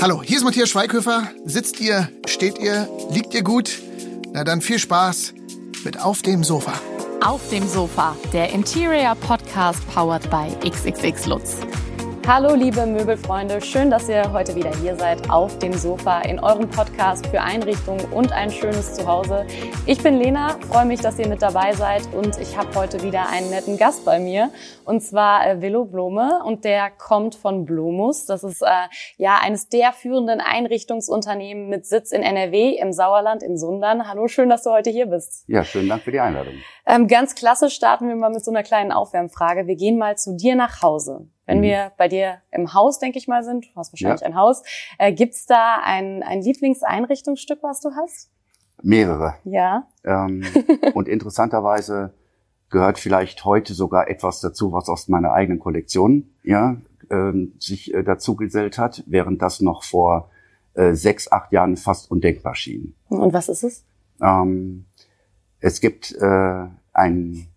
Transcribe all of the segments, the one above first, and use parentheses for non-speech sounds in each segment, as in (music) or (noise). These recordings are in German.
Hallo, hier ist Matthias Schweighöfer. Sitzt ihr, steht ihr, liegt ihr gut? Na dann viel Spaß mit Auf dem Sofa. Auf dem Sofa, der Interior Podcast powered by XXX Lutz. Hallo liebe Möbelfreunde, schön, dass ihr heute wieder hier seid auf dem Sofa in eurem Podcast für Einrichtung und ein schönes Zuhause. Ich bin Lena, freue mich, dass ihr mit dabei seid und ich habe heute wieder einen netten Gast bei mir und zwar äh, Willow Blome und der kommt von Blomus. Das ist äh, ja eines der führenden Einrichtungsunternehmen mit Sitz in NRW im Sauerland in Sundern. Hallo, schön, dass du heute hier bist. Ja, schönen Dank für die Einladung. Ähm, ganz klassisch starten wir mal mit so einer kleinen Aufwärmfrage. Wir gehen mal zu dir nach Hause. Wenn mhm. wir bei dir im Haus, denke ich mal, sind, du hast wahrscheinlich ja. ein Haus, äh, gibt's da ein, ein Lieblingseinrichtungsstück, was du hast? Mehrere. Ja. Ähm, (laughs) und interessanterweise gehört vielleicht heute sogar etwas dazu, was aus meiner eigenen Kollektion ja, ähm, sich äh, dazu gesellt hat, während das noch vor äh, sechs, acht Jahren fast undenkbar schien. Und was ist es? Ähm, es gibt äh, ein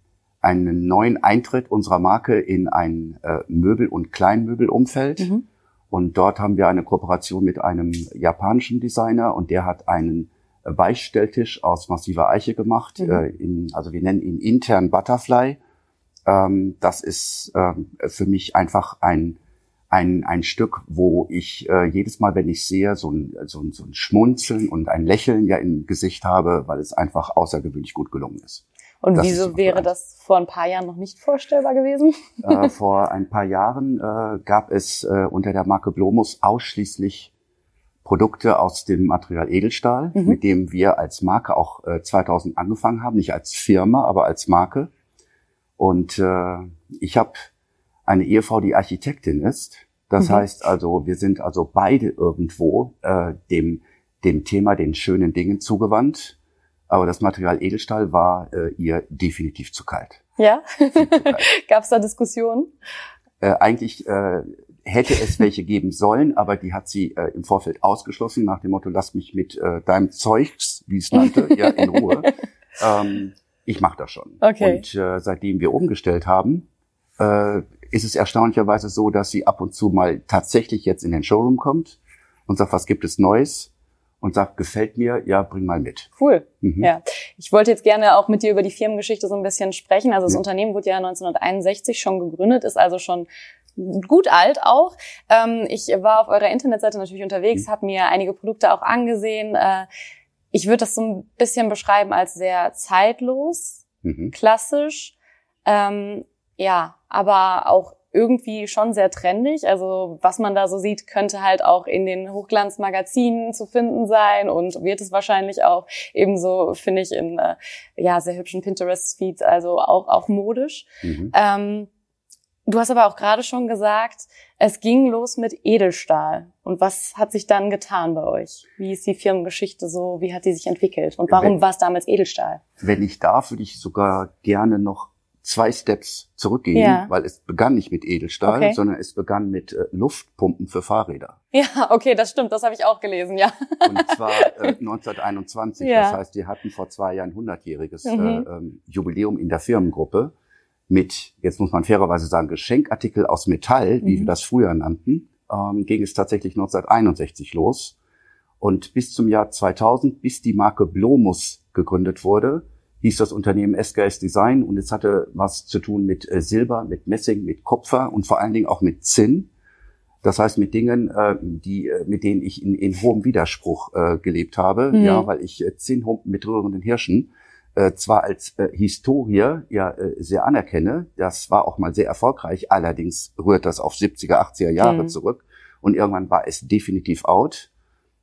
einen neuen Eintritt unserer Marke in ein äh, Möbel- und Kleinmöbelumfeld. Mhm. Und dort haben wir eine Kooperation mit einem japanischen Designer und der hat einen Beistelltisch aus massiver Eiche gemacht. Mhm. Äh, in, also wir nennen ihn intern Butterfly. Ähm, das ist ähm, für mich einfach ein, ein, ein Stück, wo ich äh, jedes Mal, wenn ich sehe, so ein, so, ein, so ein Schmunzeln und ein Lächeln ja im Gesicht habe, weil es einfach außergewöhnlich gut gelungen ist. Und das wieso wäre das vor ein paar Jahren noch nicht vorstellbar gewesen? Äh, vor ein paar Jahren äh, gab es äh, unter der Marke Blomus ausschließlich Produkte aus dem Material Edelstahl, mhm. mit dem wir als Marke auch äh, 2000 angefangen haben, nicht als Firma, aber als Marke. Und äh, ich habe eine Ehefrau, die Architektin ist. Das mhm. heißt also, wir sind also beide irgendwo äh, dem dem Thema, den schönen Dingen zugewandt aber das Material Edelstahl war äh, ihr definitiv zu kalt. Ja? (laughs) Gab es da Diskussionen? Äh, eigentlich äh, hätte es welche geben sollen, aber die hat sie äh, im Vorfeld ausgeschlossen, nach dem Motto, lass mich mit äh, deinem Zeugs, wie es nannte, ja, in Ruhe. (laughs) Ähm, ich mache das schon. Okay. Und äh, seitdem wir umgestellt haben, äh, ist es erstaunlicherweise so, dass sie ab und zu mal tatsächlich jetzt in den Showroom kommt und sagt, was gibt es Neues? Und sagt, gefällt mir, ja, bring mal mit. Cool. Mhm. Ja. Ich wollte jetzt gerne auch mit dir über die Firmengeschichte so ein bisschen sprechen. Also das ja. Unternehmen wurde ja 1961 schon gegründet, ist also schon gut alt auch. Ähm, ich war auf eurer Internetseite natürlich unterwegs, mhm. habe mir einige Produkte auch angesehen. Äh, ich würde das so ein bisschen beschreiben als sehr zeitlos, mhm. klassisch, ähm, ja, aber auch irgendwie schon sehr trendig. Also was man da so sieht, könnte halt auch in den Hochglanzmagazinen zu finden sein und wird es wahrscheinlich auch ebenso, finde ich, in äh, ja sehr hübschen Pinterest-Feeds, also auch, auch modisch. Mhm. Ähm, du hast aber auch gerade schon gesagt, es ging los mit Edelstahl. Und was hat sich dann getan bei euch? Wie ist die Firmengeschichte so? Wie hat die sich entwickelt? Und warum war es damals Edelstahl? Wenn ich darf, würde ich sogar gerne noch zwei Steps zurückgehen, ja. weil es begann nicht mit Edelstahl, okay. sondern es begann mit äh, Luftpumpen für Fahrräder. Ja, okay, das stimmt, das habe ich auch gelesen, ja. Und zwar äh, (laughs) 1921, ja. das heißt, wir hatten vor zwei Jahren 100-jähriges mhm. äh, ähm, Jubiläum in der Firmengruppe mit, jetzt muss man fairerweise sagen, Geschenkartikel aus Metall, wie mhm. wir das früher nannten, ähm, ging es tatsächlich 1961 los. Und bis zum Jahr 2000, bis die Marke Blomus gegründet wurde, hieß das Unternehmen SKS Design und es hatte was zu tun mit äh, Silber, mit Messing, mit Kupfer und vor allen Dingen auch mit Zinn. Das heißt mit Dingen, äh, die, äh, mit denen ich in, in hohem Widerspruch gelebt habe, mhm. ja, weil ich Zinnhumpen mit rührenden Hirschen zwar als Historie ja sehr anerkenne, das war auch mal sehr erfolgreich, allerdings rührt das auf 70er, 80er Jahre mhm. zurück und irgendwann war es definitiv out.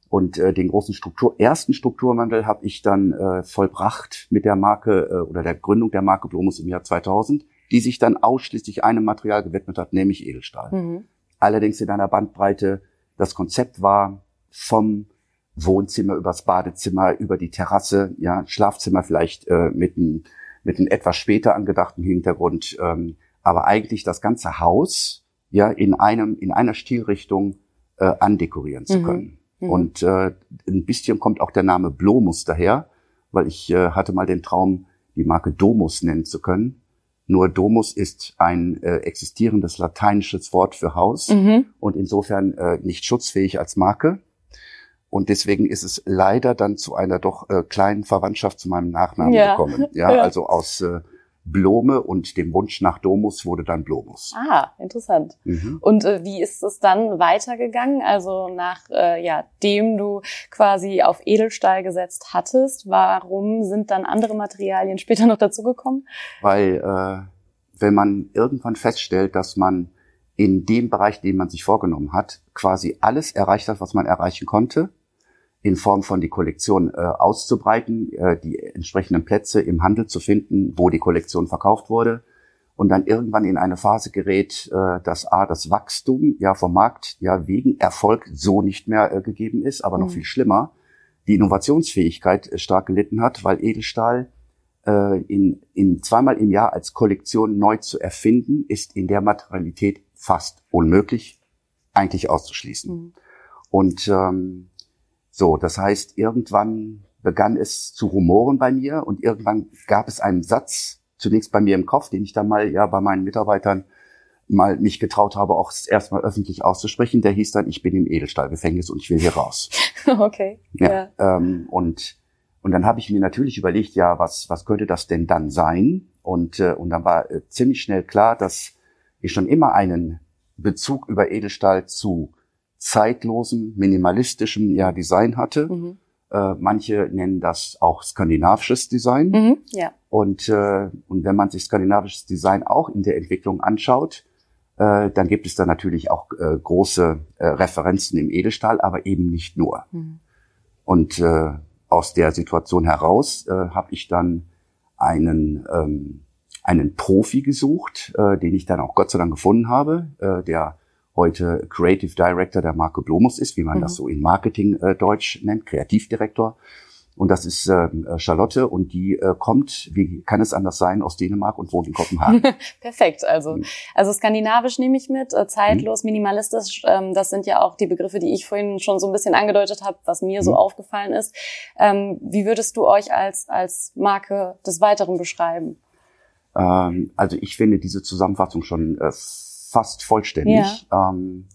Und äh, den großen Struktur, ersten Strukturwandel habe ich dann äh, vollbracht mit der Marke äh, oder der Gründung der Marke Blomus im Jahr 2000, die sich dann ausschließlich einem Material gewidmet hat, nämlich Edelstahl. Mhm. Allerdings in einer Bandbreite. Das Konzept war vom Wohnzimmer übers Badezimmer, über die Terrasse, ja, Schlafzimmer vielleicht äh, mit einem mit einem etwas später angedachten Hintergrund, ähm, aber eigentlich das ganze Haus ja in einem in einer Stilrichtung äh, andekorieren zu mhm. können. Mhm. Und äh, ein bisschen kommt auch der Name Blomus daher, weil ich äh, hatte mal den Traum, die Marke Domus nennen zu können. Nur Domus ist ein äh, existierendes lateinisches Wort für Haus Mhm. und insofern äh, nicht schutzfähig als Marke. Und deswegen ist es leider dann zu einer doch äh, kleinen Verwandtschaft zu meinem Nachnamen Ja. gekommen. (laughs) Ja, Ja. also aus äh, Blome und dem Wunsch nach Domus wurde dann Blomus. Ah, interessant. Mhm. Und äh, wie ist es dann weitergegangen? Also nach äh, ja, dem du quasi auf Edelstahl gesetzt hattest, warum sind dann andere Materialien später noch dazugekommen? Weil äh, wenn man irgendwann feststellt, dass man in dem Bereich, den man sich vorgenommen hat, quasi alles erreicht hat, was man erreichen konnte, in Form von die Kollektion äh, auszubreiten, äh, die entsprechenden Plätze im Handel zu finden, wo die Kollektion verkauft wurde und dann irgendwann in eine Phase gerät, äh, dass a das Wachstum ja vom Markt ja wegen Erfolg so nicht mehr äh, gegeben ist, aber noch Mhm. viel schlimmer, die Innovationsfähigkeit äh, stark gelitten hat, weil Edelstahl äh, in, in zweimal im Jahr als Kollektion neu zu erfinden, ist in der Materialität fast unmöglich, eigentlich auszuschließen. Mhm. Und ähm, so, das heißt, irgendwann begann es zu rumoren bei mir und irgendwann gab es einen Satz, zunächst bei mir im Kopf, den ich dann mal ja bei meinen Mitarbeitern mal mich getraut habe, auch erstmal öffentlich auszusprechen. Der hieß dann, ich bin im Edelstahlgefängnis und ich will hier raus. (laughs) okay. Ja. Ähm, und, und dann habe ich mir natürlich überlegt, ja, was, was könnte das denn dann sein? Und, äh, und dann war äh, ziemlich schnell klar, dass ich schon immer einen Bezug über Edelstahl zu zeitlosem, minimalistischem ja, Design hatte. Mhm. Äh, manche nennen das auch skandinavisches Design. Mhm. Ja. Und, äh, und wenn man sich skandinavisches Design auch in der Entwicklung anschaut, äh, dann gibt es da natürlich auch äh, große äh, Referenzen im Edelstahl, aber eben nicht nur. Mhm. Und äh, aus der Situation heraus äh, habe ich dann einen, ähm, einen Profi gesucht, äh, den ich dann auch Gott sei Dank gefunden habe, äh, der heute Creative Director der Marke Blomus ist, wie man Mhm. das so in Marketing äh, Deutsch nennt, Kreativdirektor. Und das ist ähm, äh, Charlotte und die äh, kommt, wie kann es anders sein, aus Dänemark und wohnt in Kopenhagen. (laughs) Perfekt. Also, Mhm. also skandinavisch nehme ich mit, äh, zeitlos, minimalistisch. Ähm, das sind ja auch die Begriffe, die ich vorhin schon so ein bisschen angedeutet habe, was mir so Mhm. aufgefallen ist. Ähm, wie würdest du euch als als Marke des Weiteren beschreiben? Ähm, also ich finde diese Zusammenfassung schon äh, fast vollständig. Ähm,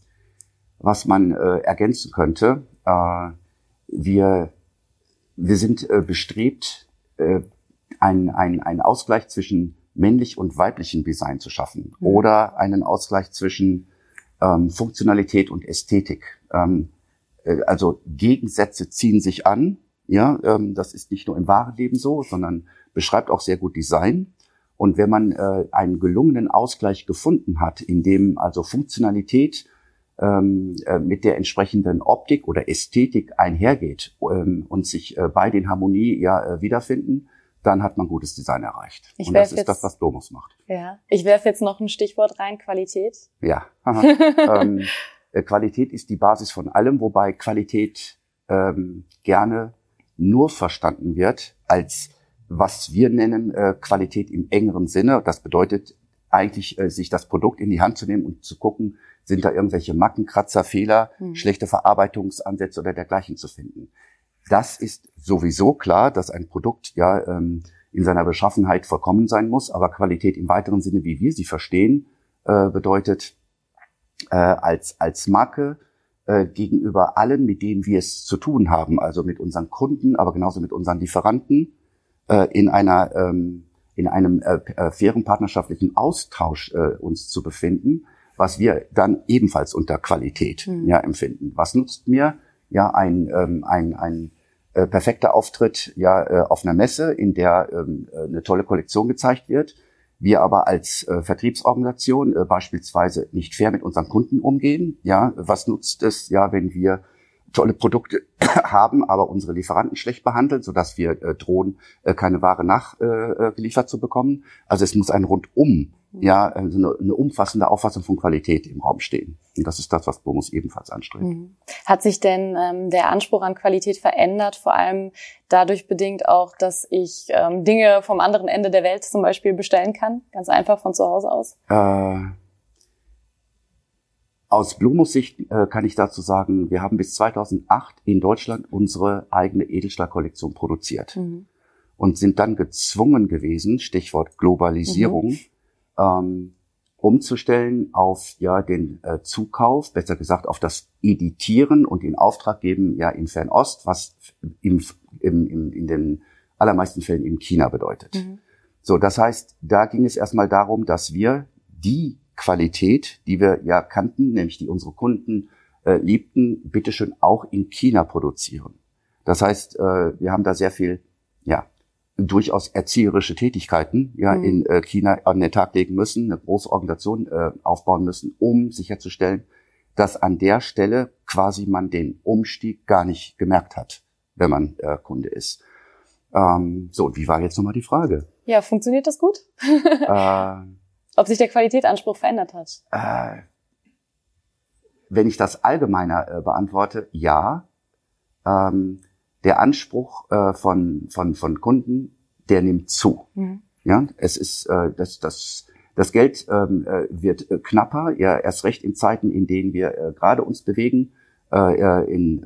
was man äh, ergänzen könnte, äh, wir, wir sind äh, bestrebt, äh, einen ein Ausgleich zwischen männlich und weiblichem Design zu schaffen Mhm. oder einen Ausgleich zwischen ähm, Funktionalität und Ästhetik. Ähm, äh, also Gegensätze ziehen sich an. Ja, ähm, das ist nicht nur im wahren Leben so, sondern beschreibt auch sehr gut Design. Und wenn man äh, einen gelungenen Ausgleich gefunden hat, in dem also Funktionalität ähm, äh, mit der entsprechenden Optik oder Ästhetik einhergeht ähm, und sich äh, beide in Harmonie ja äh, wiederfinden, dann hat man gutes Design erreicht. Ich und das ist jetzt- das, was Domus macht. Ja. Ich werfe jetzt noch ein Stichwort rein, Qualität. Ja. (laughs) ähm, äh, Qualität ist die Basis von allem, wobei Qualität ähm, gerne nur verstanden wird als was wir nennen äh, Qualität im engeren Sinne. Das bedeutet eigentlich, äh, sich das Produkt in die Hand zu nehmen und zu gucken, sind da irgendwelche Macken, Kratzer, Fehler, Hm. schlechte Verarbeitungsansätze oder dergleichen zu finden. Das ist sowieso klar, dass ein Produkt ja ähm, in seiner Beschaffenheit vollkommen sein muss, aber Qualität im weiteren Sinne, wie wir sie verstehen, äh, bedeutet äh, als, als Marke äh, gegenüber allen, mit denen wir es zu tun haben, also mit unseren Kunden, aber genauso mit unseren Lieferanten, äh, in einer ähm, in einem äh, äh, fairen partnerschaftlichen Austausch äh, uns zu befinden, was wir dann ebenfalls unter Qualität Mhm. ja empfinden. Was nutzt mir ja ein ähm, ein, ein äh, perfekter Auftritt ja äh, auf einer Messe, in der ähm, äh, eine tolle Kollektion gezeigt wird, wir aber als äh, Vertriebsorganisation äh, beispielsweise nicht fair mit unseren Kunden umgehen. Ja, was nutzt es ja, wenn wir tolle Produkte (coughs) haben, aber unsere Lieferanten schlecht behandeln, sodass wir äh, drohen, äh, keine Ware nachgeliefert äh, geliefert zu bekommen. Also es muss ein rundum, ja, also eine, eine umfassende Auffassung von Qualität im Raum stehen. Und das ist das, was Bomus ebenfalls anstrebt. Mhm. Hat sich denn ähm, der Anspruch an Qualität verändert, vor allem dadurch bedingt auch, dass ich ähm, Dinge vom anderen Ende der Welt zum Beispiel bestellen kann, ganz einfach von zu Hause aus? Äh, aus Blumos Sicht äh, kann ich dazu sagen, wir haben bis 2008 in Deutschland unsere eigene Edelstahlkollektion produziert Mhm. und sind dann gezwungen gewesen, Stichwort Globalisierung, ähm, umzustellen auf ja den äh, Zukauf, besser gesagt auf das Editieren und den Auftrag geben ja in Fernost, was im, im, im, in den allermeisten Fällen in China bedeutet. Mhm. So, das heißt, da ging es erstmal darum, dass wir die Qualität, die wir ja kannten, nämlich die unsere Kunden äh, liebten, bitteschön auch in China produzieren. Das heißt, äh, wir haben da sehr viel, ja, durchaus erzieherische Tätigkeiten ja mhm. in äh, China an den Tag legen müssen, eine große Organisation äh, aufbauen müssen, um sicherzustellen, dass an der Stelle quasi man den Umstieg gar nicht gemerkt hat, wenn man äh, Kunde ist. Ähm, so, wie war jetzt nochmal die Frage? Ja, funktioniert das gut? äh, Ob sich der Qualitätsanspruch verändert hat? Äh, wenn ich das allgemeiner äh, beantworte, ja. Ähm, der Anspruch äh, von, von, von Kunden, der nimmt zu. Mhm. Ja, es ist äh, das, das, das Geld ähm, äh, wird äh, knapper, ja erst recht in Zeiten, in denen wir gerade uns bewegen, in,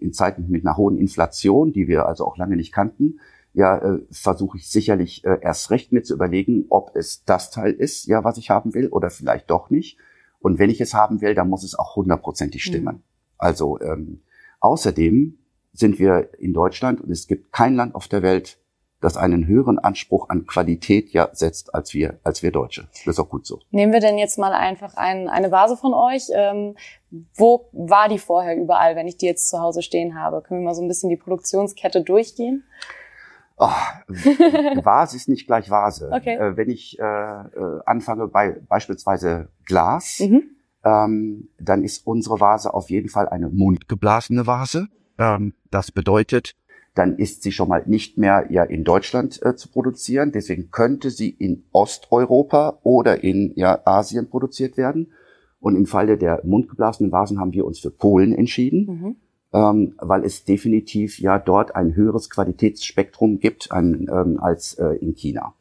in Zeiten mit einer hohen Inflation, die wir also auch lange nicht kannten. Ja, äh, versuche ich sicherlich äh, erst recht mir zu überlegen, ob es das Teil ist, ja, was ich haben will, oder vielleicht doch nicht. Und wenn ich es haben will, dann muss es auch hundertprozentig stimmen. Mhm. Also ähm, außerdem sind wir in Deutschland und es gibt kein Land auf der Welt, das einen höheren Anspruch an Qualität ja setzt als wir, als wir Deutsche. Das ist auch gut so. Nehmen wir denn jetzt mal einfach ein, eine Vase von euch. Ähm, wo war die vorher überall, wenn ich die jetzt zu Hause stehen habe? Können wir mal so ein bisschen die Produktionskette durchgehen? Oh, (laughs) Vase ist nicht gleich Vase. Okay. Äh, wenn ich äh, äh, anfange bei beispielsweise Glas, mhm. ähm, dann ist unsere Vase auf jeden Fall eine mundgeblasene Vase. Ähm, das bedeutet, dann ist sie schon mal nicht mehr ja in Deutschland äh, zu produzieren. Deswegen könnte sie in Osteuropa oder in ja, Asien produziert werden. Und im Falle der mundgeblasenen Vasen haben wir uns für Polen entschieden, mhm. Ähm, weil es definitiv ja dort ein höheres Qualitätsspektrum gibt an, ähm, als äh, in China.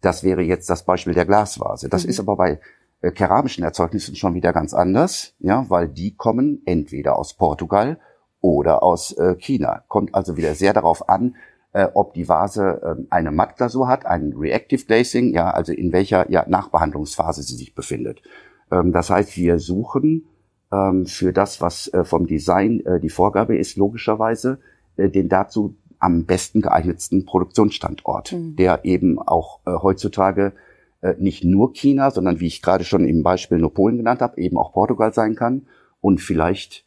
Das wäre jetzt das Beispiel der Glasvase. Das mhm. ist aber bei äh, keramischen Erzeugnissen schon wieder ganz anders, ja, weil die kommen entweder aus Portugal oder aus äh, China. Kommt also wieder sehr darauf an, äh, ob die Vase äh, eine Mattglasur hat, ein Reactive Glazing, ja, also in welcher ja, Nachbehandlungsphase sie sich befindet. Ähm, das heißt, wir suchen ähm, für das, was äh, vom Design äh, die Vorgabe ist, logischerweise äh, den dazu am besten geeignetsten Produktionsstandort, mhm. der eben auch äh, heutzutage äh, nicht nur China, sondern wie ich gerade schon im Beispiel nur Polen genannt habe, eben auch Portugal sein kann und vielleicht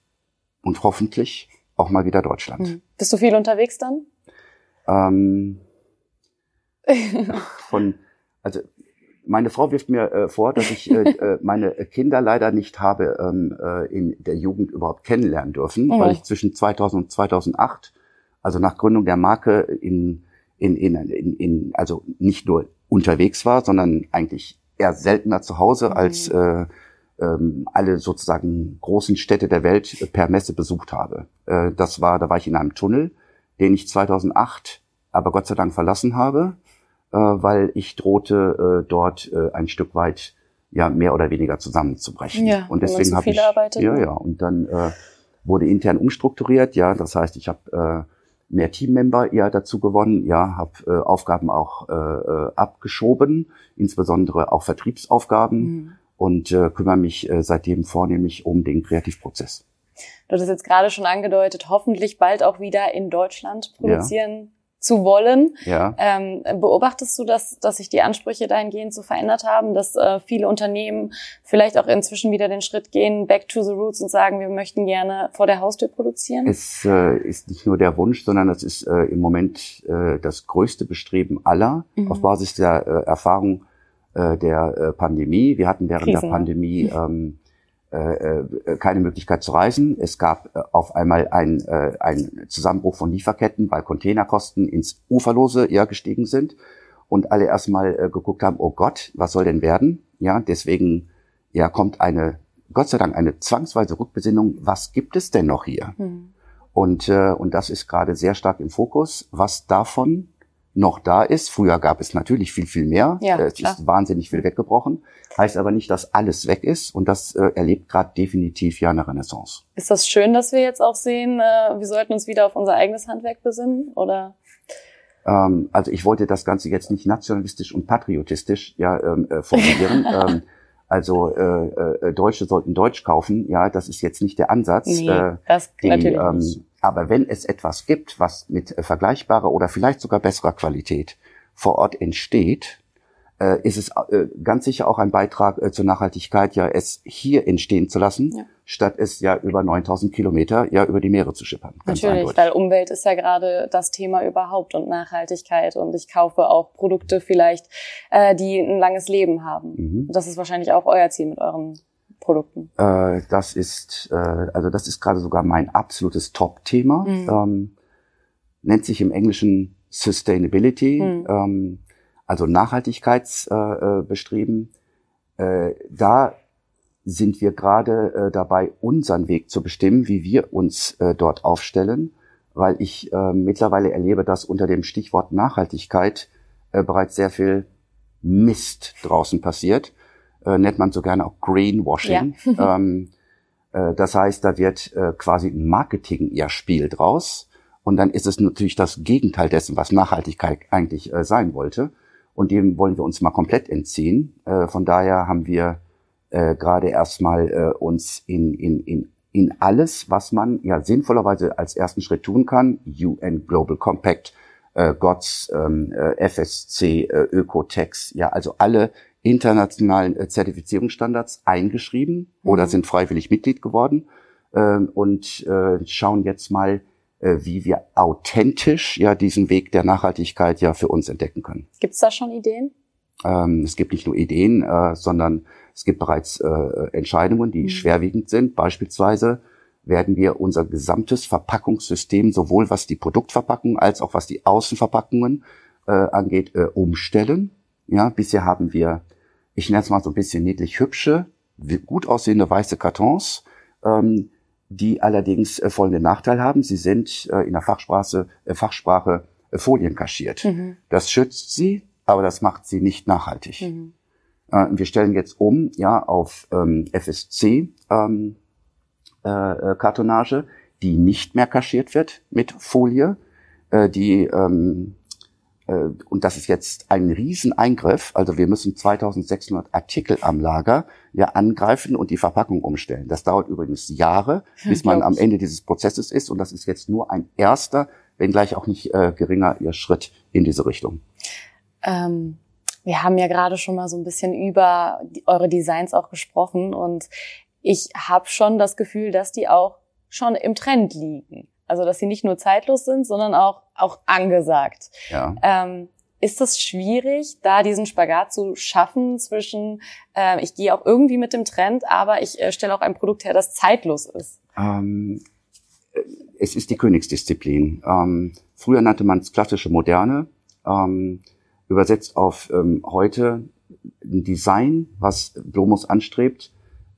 und hoffentlich auch mal wieder Deutschland. Mhm. Bist du viel unterwegs dann? Ähm, (laughs) von, also meine Frau wirft mir äh, vor, dass ich äh, (laughs) äh, meine Kinder leider nicht habe ähm, äh, in der Jugend überhaupt kennenlernen dürfen, mhm. weil ich zwischen 2000 und 2008, also nach Gründung der Marke, in, in, in, in, in also nicht nur unterwegs war, sondern eigentlich eher seltener zu Hause mhm. als äh, ähm, alle sozusagen großen Städte der Welt per Messe besucht habe. Äh, das war, da war ich in einem Tunnel, den ich 2008 aber Gott sei Dank verlassen habe, äh, weil ich drohte, äh, dort äh, ein Stück weit ja mehr oder weniger zusammenzubrechen. Ja, und deswegen habe ich arbeitet, ja ne? ja und dann äh, wurde intern umstrukturiert. Ja, das heißt, ich habe äh, mehr Teammember ja dazu gewonnen. Ja, habe äh, Aufgaben auch äh, äh, abgeschoben, insbesondere auch Vertriebsaufgaben. Mhm und äh, kümmere mich äh, seitdem vornehmlich um den Kreativprozess. Du hast jetzt gerade schon angedeutet, hoffentlich bald auch wieder in Deutschland produzieren ja. Zu wollen. Ja. Ähm, beobachtest du, dass, dass sich die Ansprüche dahingehend so verändert haben, dass äh, viele Unternehmen vielleicht auch inzwischen wieder den Schritt gehen, back to the roots und sagen, wir möchten gerne vor der Haustür produzieren? Es äh, ist nicht nur der Wunsch, sondern es ist äh, im Moment äh, das größte Bestreben aller, mhm. auf Basis der äh, Erfahrung äh, der Pandemie. Wir hatten während Krisen. der Pandemie (laughs) ähm, äh, äh, keine Möglichkeit zu reisen. Es gab äh, auf einmal ein, äh, ein Zusammenbruch von Lieferketten, weil Containerkosten ins Uferlose ja gestiegen sind und alle erstmal äh, geguckt haben, oh Gott, was soll denn werden? Ja, deswegen ja kommt eine, Gott sei Dank, eine zwangsweise Rückbesinnung, was gibt es denn noch hier? Hm. Und, äh, und das ist gerade sehr stark im Fokus. Was davon noch da ist. Früher gab es natürlich viel, viel mehr. Ja, es klar. ist wahnsinnig viel weggebrochen. Heißt aber nicht, dass alles weg ist. Und das äh, erlebt gerade definitiv ja eine Renaissance. Ist das schön, dass wir jetzt auch sehen, äh, wir sollten uns wieder auf unser eigenes Handwerk besinnen? Oder? Ähm, also ich wollte das Ganze jetzt nicht nationalistisch und patriotistisch ja, ähm, äh, formulieren. (laughs) ähm, also äh, äh, Deutsche sollten Deutsch kaufen. Ja, das ist jetzt nicht der Ansatz. Nee, äh, das die, natürlich ähm, nicht. Aber wenn es etwas gibt, was mit äh, vergleichbarer oder vielleicht sogar besserer Qualität vor Ort entsteht, äh, ist es äh, ganz sicher auch ein Beitrag zur Nachhaltigkeit, ja es hier entstehen zu lassen, Ja. statt es ja über 9000 Kilometer ja über die Meere zu schippern. Ganz Natürlich, eindeutig. weil Umwelt ist ja gerade das Thema überhaupt und Nachhaltigkeit und ich kaufe auch Produkte vielleicht, äh, die ein langes Leben haben. Mhm. Das ist wahrscheinlich auch euer Ziel mit euren Produkten. Äh, das ist, äh, also das ist gerade sogar mein absolutes Top-Thema. Mhm. Ähm, nennt sich im Englischen Sustainability, Mhm. ähm, also Nachhaltigkeitsbestreben. Äh, äh, äh, da sind wir gerade äh, dabei, unseren Weg zu bestimmen, wie wir uns dort aufstellen, weil ich mittlerweile erlebe, dass unter dem Stichwort Nachhaltigkeit bereits sehr viel Mist draußen passiert. Äh, nennt man so gerne auch Greenwashing. (laughs) ähm, äh, das heißt, da wird äh, quasi ein Marketing ja Spiel draus. Und dann ist es natürlich das Gegenteil dessen, was Nachhaltigkeit eigentlich äh, sein wollte. Und dem wollen wir uns mal komplett entziehen. Äh, von daher haben wir äh, gerade erstmal äh, uns in, in, in, in alles, was man ja sinnvollerweise als ersten Schritt tun kann, UN Global Compact, äh, GOTS, ähm, äh, FSC, äh, Ökotex, ja, also alle internationalen äh, Zertifizierungsstandards eingeschrieben oder sind freiwillig Mitglied geworden ähm, und äh, schauen jetzt mal, äh, wie wir authentisch ja diesen Weg der Nachhaltigkeit ja für uns entdecken können. Gibt's da schon Ideen? Ähm, es gibt nicht nur Ideen, äh, sondern es gibt bereits äh, Entscheidungen, die schwerwiegend sind. Beispielsweise werden wir unser gesamtes Verpackungssystem, sowohl was die Produktverpackung als auch was die Außenverpackungen äh, angeht, äh, umstellen. Ja, bisher haben wir, ich nenne es mal so ein bisschen niedlich hübsche, gut aussehende weiße Kartons, ähm, die allerdings äh, folgenden Nachteil haben. Sie sind äh, in der Fachsprache, äh, Fachsprache äh, Folien kaschiert. Das schützt sie, aber das macht sie nicht nachhaltig. Mhm. Äh, wir stellen jetzt um ja auf ähm, FSC ähm, äh, äh, Kartonage, die nicht mehr kaschiert wird mit Folie, äh, die ähm, äh, und das ist jetzt ein Rieseneingriff. Also wir müssen 2600 Artikel am Lager ja angreifen und die Verpackung umstellen. Das dauert übrigens Jahre, bis man am. Ende dieses Prozesses ist. Und das ist jetzt nur ein erster, wenngleich auch nicht äh, geringer ihr Schritt in diese Richtung. Ähm, wir haben ja gerade schon mal so ein bisschen über die, eure Designs auch gesprochen und ich habe schon das Gefühl, dass die auch schon im Trend liegen. Also dass sie nicht nur zeitlos sind, sondern auch auch angesagt. Ja. Ähm, ist das schwierig, da diesen Spagat zu schaffen zwischen, äh, ich gehe auch irgendwie mit dem Trend, aber ich äh, stelle auch ein Produkt her, das zeitlos ist? Ähm, äh, es ist die Königsdisziplin. Ähm, früher nannte man es klassische Moderne. Ähm, übersetzt auf ähm, heute ein Design, was Blomus anstrebt,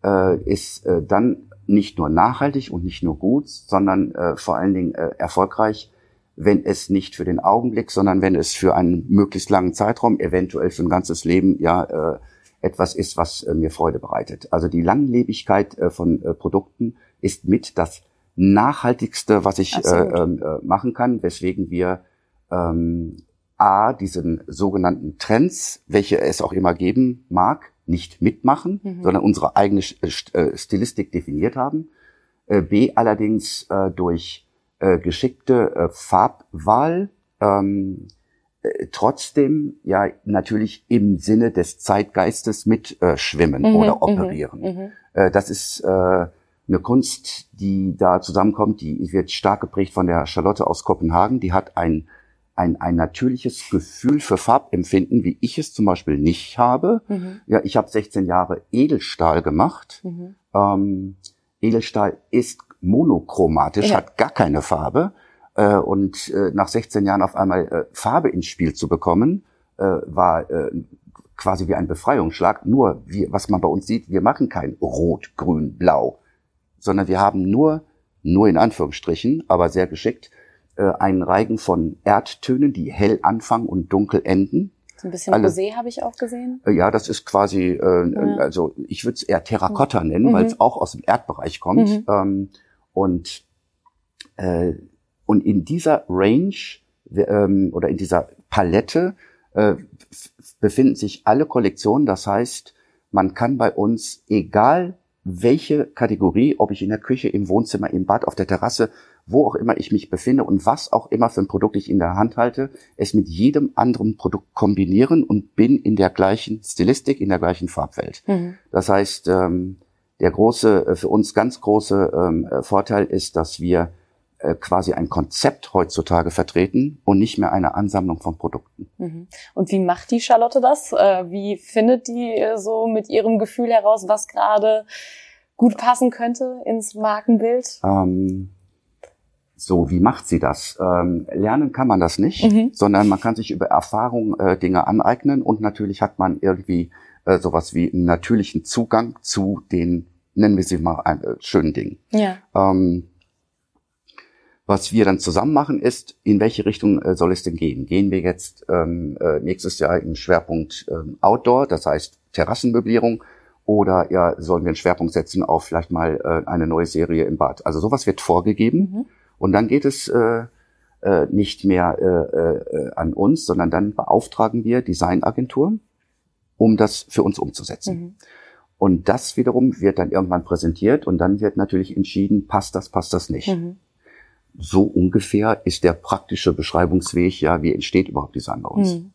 äh, ist äh, dann nicht nur nachhaltig und nicht nur gut, sondern äh, vor allen Dingen äh, erfolgreich, wenn es nicht für den Augenblick, sondern wenn es für einen möglichst langen Zeitraum, eventuell für ein ganzes Leben, ja äh, etwas ist, was äh, mir Freude bereitet. Also die Langlebigkeit äh, von äh, Produkten ist mit das nachhaltigste, was ich äh, ähm, äh, machen kann, weswegen wir ähm, a diesen sogenannten Trends, welche es auch immer geben mag, nicht mitmachen, sondern unsere eigene äh, äh, Stilistik definiert haben. Äh, b allerdings durch geschickte Farbwahl ähm, äh, trotzdem ja natürlich im Sinne des Zeitgeistes mit äh, schwimmen Mhm, oder mhm, operieren. mhm. Äh, das ist äh, eine Kunst, die da zusammenkommt, die wird stark geprägt von der Charlotte aus Kopenhagen. Die hat ein, ein, ein natürliches Gefühl für Farbempfinden, wie ich es zum Beispiel nicht habe. Mhm. Ja, ich habe 16 Jahre Edelstahl gemacht. Mhm. Ähm, Edelstahl ist monochromatisch, Ja. hat gar keine Farbe. Äh, und äh, nach 16 Jahren auf einmal äh, Farbe ins Spiel zu bekommen, äh, war äh, quasi wie ein Befreiungsschlag. Nur, wir, was man bei uns sieht, wir machen kein Rot, Grün, Blau, sondern wir haben nur, nur in Anführungsstrichen, aber sehr geschickt, äh, einen Reigen von Erdtönen, die hell anfangen und dunkel enden. So ein bisschen Alle- Rosé habe ich auch gesehen. Äh, Ja, das ist quasi, äh, Ja. also ich würde es eher Terrakotta nennen, Mhm. weil es auch aus dem Erdbereich kommt. Mhm. Ähm, und, äh, und in dieser Range ähm, oder in dieser Palette äh, befinden sich alle Kollektionen. Das heißt, man kann bei uns, egal welche Kategorie, ob ich in der Küche, im Wohnzimmer, im Bad, auf der Terrasse, wo auch immer ich mich befinde und was auch immer für ein Produkt ich in der Hand halte, es mit jedem anderen Produkt kombinieren und bin in der gleichen Stilistik, in der gleichen Farbwelt. Mhm. Das heißt, ähm, der große, äh, für uns ganz große ähm, äh, Vorteil ist, dass wir äh, quasi ein Konzept heutzutage vertreten und nicht mehr eine Ansammlung von Produkten. Mhm. Und wie macht die Charlotte das? Wie findet die so mit ihrem Gefühl heraus, was gerade gut passen könnte ins Markenbild? Ähm, so, wie macht sie das? Ähm, lernen kann man das nicht, mhm. sondern man kann sich über Erfahrung äh, Dinge aneignen und natürlich hat man irgendwie äh, sowas wie einen natürlichen Zugang zu den, nennen wir sie mal, äh, schönen Dingen. Ja. Ähm, was wir dann zusammen machen, ist, in welche Richtung äh, soll es denn gehen? Gehen wir jetzt ähm, äh, nächstes Jahr im Schwerpunkt ähm, Outdoor, das heißt Terrassenmöblierung, oder ja, sollen wir einen Schwerpunkt setzen auf vielleicht mal äh, eine neue Serie im Bad? Also sowas wird vorgegeben. Mhm. Und dann geht es äh, äh, nicht mehr äh, äh, an uns, sondern dann beauftragen wir Designagenturen, um das für uns umzusetzen. Mhm. Und das wiederum wird dann irgendwann präsentiert und dann wird natürlich entschieden, passt das, passt das nicht. Mhm. So ungefähr ist der praktische Beschreibungsweg, ja, wie entsteht überhaupt Design bei uns. Mhm.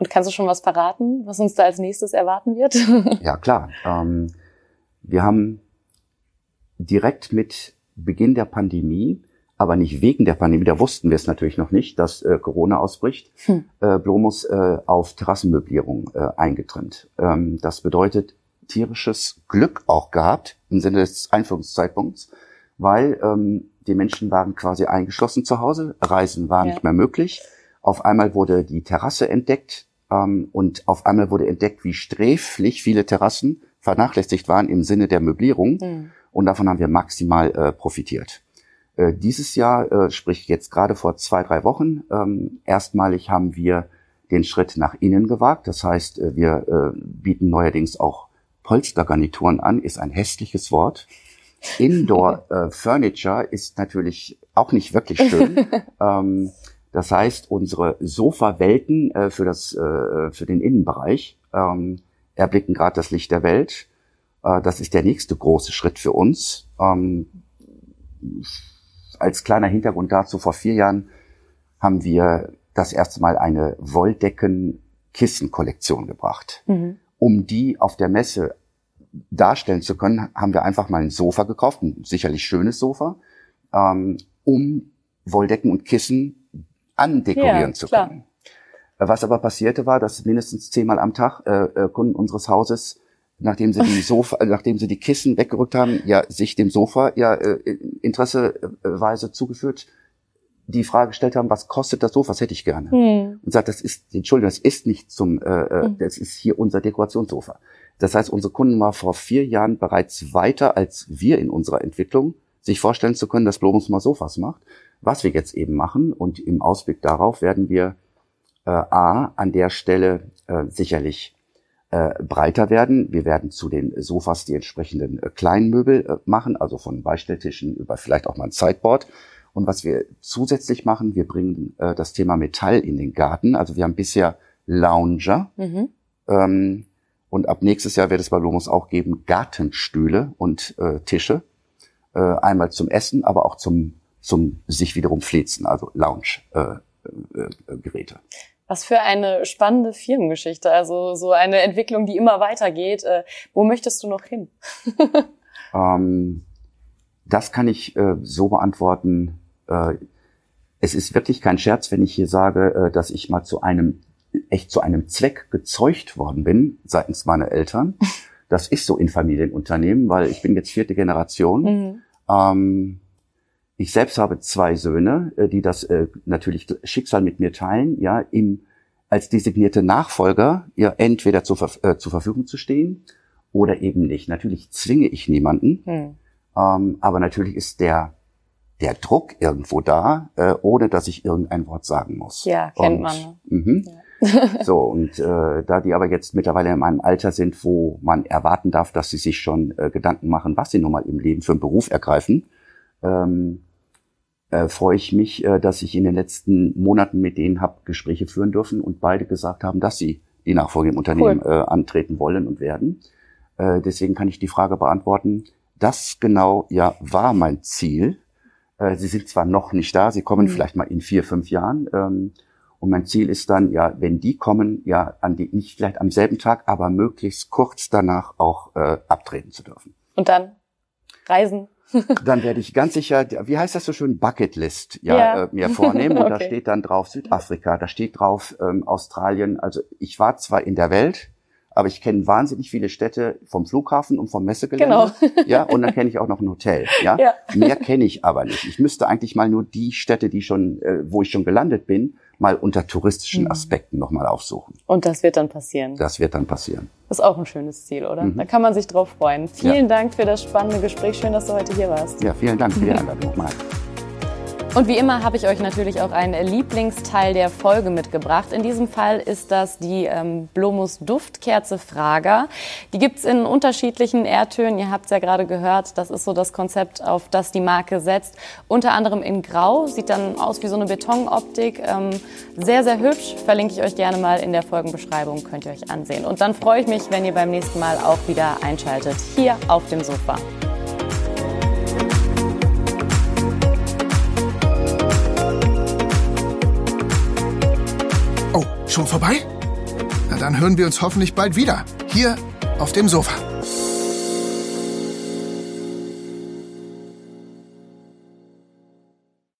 Und kannst du schon was verraten, was uns da als nächstes erwarten wird? (laughs) ja, klar. Ähm, wir haben direkt mit Beginn der Pandemie aber nicht wegen der Pandemie, da wussten wir es natürlich noch nicht, dass äh, Corona ausbricht, hm. äh, Blomus äh, auf Terrassenmöblierung äh, eingetrennt. Ähm, das bedeutet tierisches Glück auch gehabt im Sinne des Einführungszeitpunkts, weil ähm, die Menschen waren quasi eingeschlossen zu Hause, Reisen war ja. nicht mehr möglich. Auf einmal wurde die Terrasse entdeckt ähm, und auf einmal wurde entdeckt, wie sträflich viele Terrassen vernachlässigt waren im Sinne der Möblierung. Hm. Und davon haben wir maximal äh, profitiert. Äh, dieses Jahr, äh, sprich jetzt gerade vor zwei, drei Wochen, ähm, erstmalig haben wir den Schritt nach innen gewagt. Das heißt, äh, wir äh, bieten neuerdings auch Polstergarnituren an, ist ein hässliches Wort. Indoor (laughs) äh, Furniture ist natürlich auch nicht wirklich schön. (laughs) ähm, das heißt, unsere Sofawelten äh, für das äh, für den Innenbereich ähm, erblicken gerade das Licht der Welt. Äh, das ist der nächste große Schritt für uns. Ähm, als kleiner Hintergrund dazu, vor vier Jahren haben wir das erste Mal eine Wolldecken-Kissen-Kollektion gebracht. Mhm. Um die auf der Messe darstellen zu können, haben wir einfach mal ein Sofa gekauft, ein sicherlich schönes Sofa, ähm, um Wolldecken und Kissen andekorieren ja, zu können. Klar. Was aber passierte war, dass mindestens zehnmal am Tag äh, äh Kunden unseres Hauses nachdem sie die Sofa, äh, nachdem sie die Kissen weggerückt haben, ja sich dem Sofa ja äh, interesseweise zugeführt, die Frage gestellt haben, was kostet das Sofa? Das hätte ich gerne. Hm. Und sagt, das ist, Entschuldigung, das ist nicht zum, äh, äh, hm. das ist hier unser Dekorationssofa. Das heißt, unsere Kunden war vor vier Jahren bereits weiter als wir in unserer Entwicklung, sich vorstellen zu können, dass Blomus mal Sofas macht. Was wir jetzt eben machen und im Ausblick darauf werden wir äh, A, an der Stelle äh, sicherlich äh, breiter werden. Wir werden zu den Sofas die entsprechenden äh, kleinen Möbel äh, machen, also von Beistelltischen über vielleicht auch mal ein Sideboard. Und was wir zusätzlich machen, wir bringen äh, das Thema Metall in den Garten. Also wir haben bisher Lounger. Mhm. Ähm, und ab nächstes Jahr wird es bei Lumos auch geben Gartenstühle und äh, Tische. Äh, einmal zum Essen, aber auch zum, zum sich wiederum flezen, also Lounge-Geräte. Äh, äh, was für eine spannende Firmengeschichte. Also so eine Entwicklung, die immer weitergeht. Äh, wo möchtest du noch hin? (laughs) ähm, das kann ich äh, so beantworten. Äh, es ist wirklich kein Scherz, wenn ich hier sage, äh, dass ich mal zu einem echt zu einem Zweck gezeugt worden bin seitens meiner Eltern. (laughs) Das ist so in Familienunternehmen, weil ich bin jetzt vierte Generation. Mhm. Ähm, ich selbst habe zwei Söhne, äh, die das äh, natürlich Schicksal mit mir teilen, ja, im, als designierte Nachfolger, ja, entweder zur, äh, zur Verfügung zu stehen oder eben nicht. Natürlich zwinge ich niemanden, hm. ähm, aber natürlich ist der, der Druck irgendwo da, äh, ohne dass ich irgendein Wort sagen muss. Ja, kennt und, man. Mhm. Ja. (laughs) so, und äh, da die aber jetzt mittlerweile in einem Alter sind, wo man erwarten darf, dass sie sich schon äh, Gedanken machen, was sie nun mal im Leben für einen Beruf ergreifen, ähm, äh, freue ich mich, äh, dass ich in den letzten Monaten mit denen habe Gespräche führen dürfen und beide gesagt haben, dass sie die Nachfolge im Unternehmen cool. äh, antreten wollen und werden. Äh, deswegen kann ich die Frage beantworten. Das genau ja war mein Ziel. Äh, sie sind zwar noch nicht da, sie kommen mhm. vielleicht mal in vier, fünf Jahren. Ähm, und mein Ziel ist dann, ja, wenn die kommen, ja, an die, nicht vielleicht am selben Tag, aber möglichst kurz danach auch äh, abtreten zu dürfen. Und dann reisen. (laughs) dann werde ich ganz sicher, wie heißt das so schön, Bucketlist ja, ja. Äh, mir vornehmen. Und (laughs) okay. da steht dann drauf Südafrika, da steht drauf ähm, Australien. Also ich war zwar in der Welt, aber ich kenne wahnsinnig viele Städte vom Flughafen und vom Messegelände. Genau. Ja, und dann kenne ich auch noch ein Hotel. Ja, ja. mehr kenne ich aber nicht. Ich müsste eigentlich mal nur die Städte, die schon, äh, wo ich schon gelandet bin, mal unter touristischen mhm. Aspekten mhm. nochmal aufsuchen. Und das wird dann passieren. Das wird dann passieren. Das ist auch ein schönes Ziel, oder? Mhm. Da kann man sich drauf freuen. Vielen ja. Dank für das spannende Gespräch. Schön, dass du heute hier warst. Ja, vielen Dank für die Einladung nochmal. Und wie immer habe ich euch natürlich auch einen Lieblingsteil der Folge mitgebracht. In diesem Fall ist das die ähm, Blomus Duftkerze Frager. Die gibt's in unterschiedlichen Erdtönen. Ihr habt es ja gerade gehört, das ist so das Konzept, auf das die Marke setzt. Unter anderem in Grau, sieht dann aus wie so eine Betonoptik. Ähm, sehr, sehr hübsch. Verlinke ich euch gerne mal in der Folgenbeschreibung, könnt ihr euch ansehen. Und dann freue ich mich, wenn ihr beim nächsten Mal auch wieder einschaltet, hier auf dem Sofa. Schon vorbei? Na dann hören wir uns hoffentlich bald wieder. Hier auf dem Sofa.